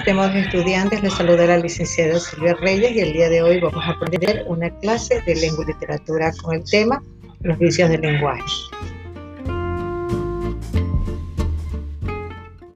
estimados estudiantes, les saluda la licenciada Silvia Reyes y el día de hoy vamos a aprender una clase de lengua y literatura con el tema Los vicios del lenguaje.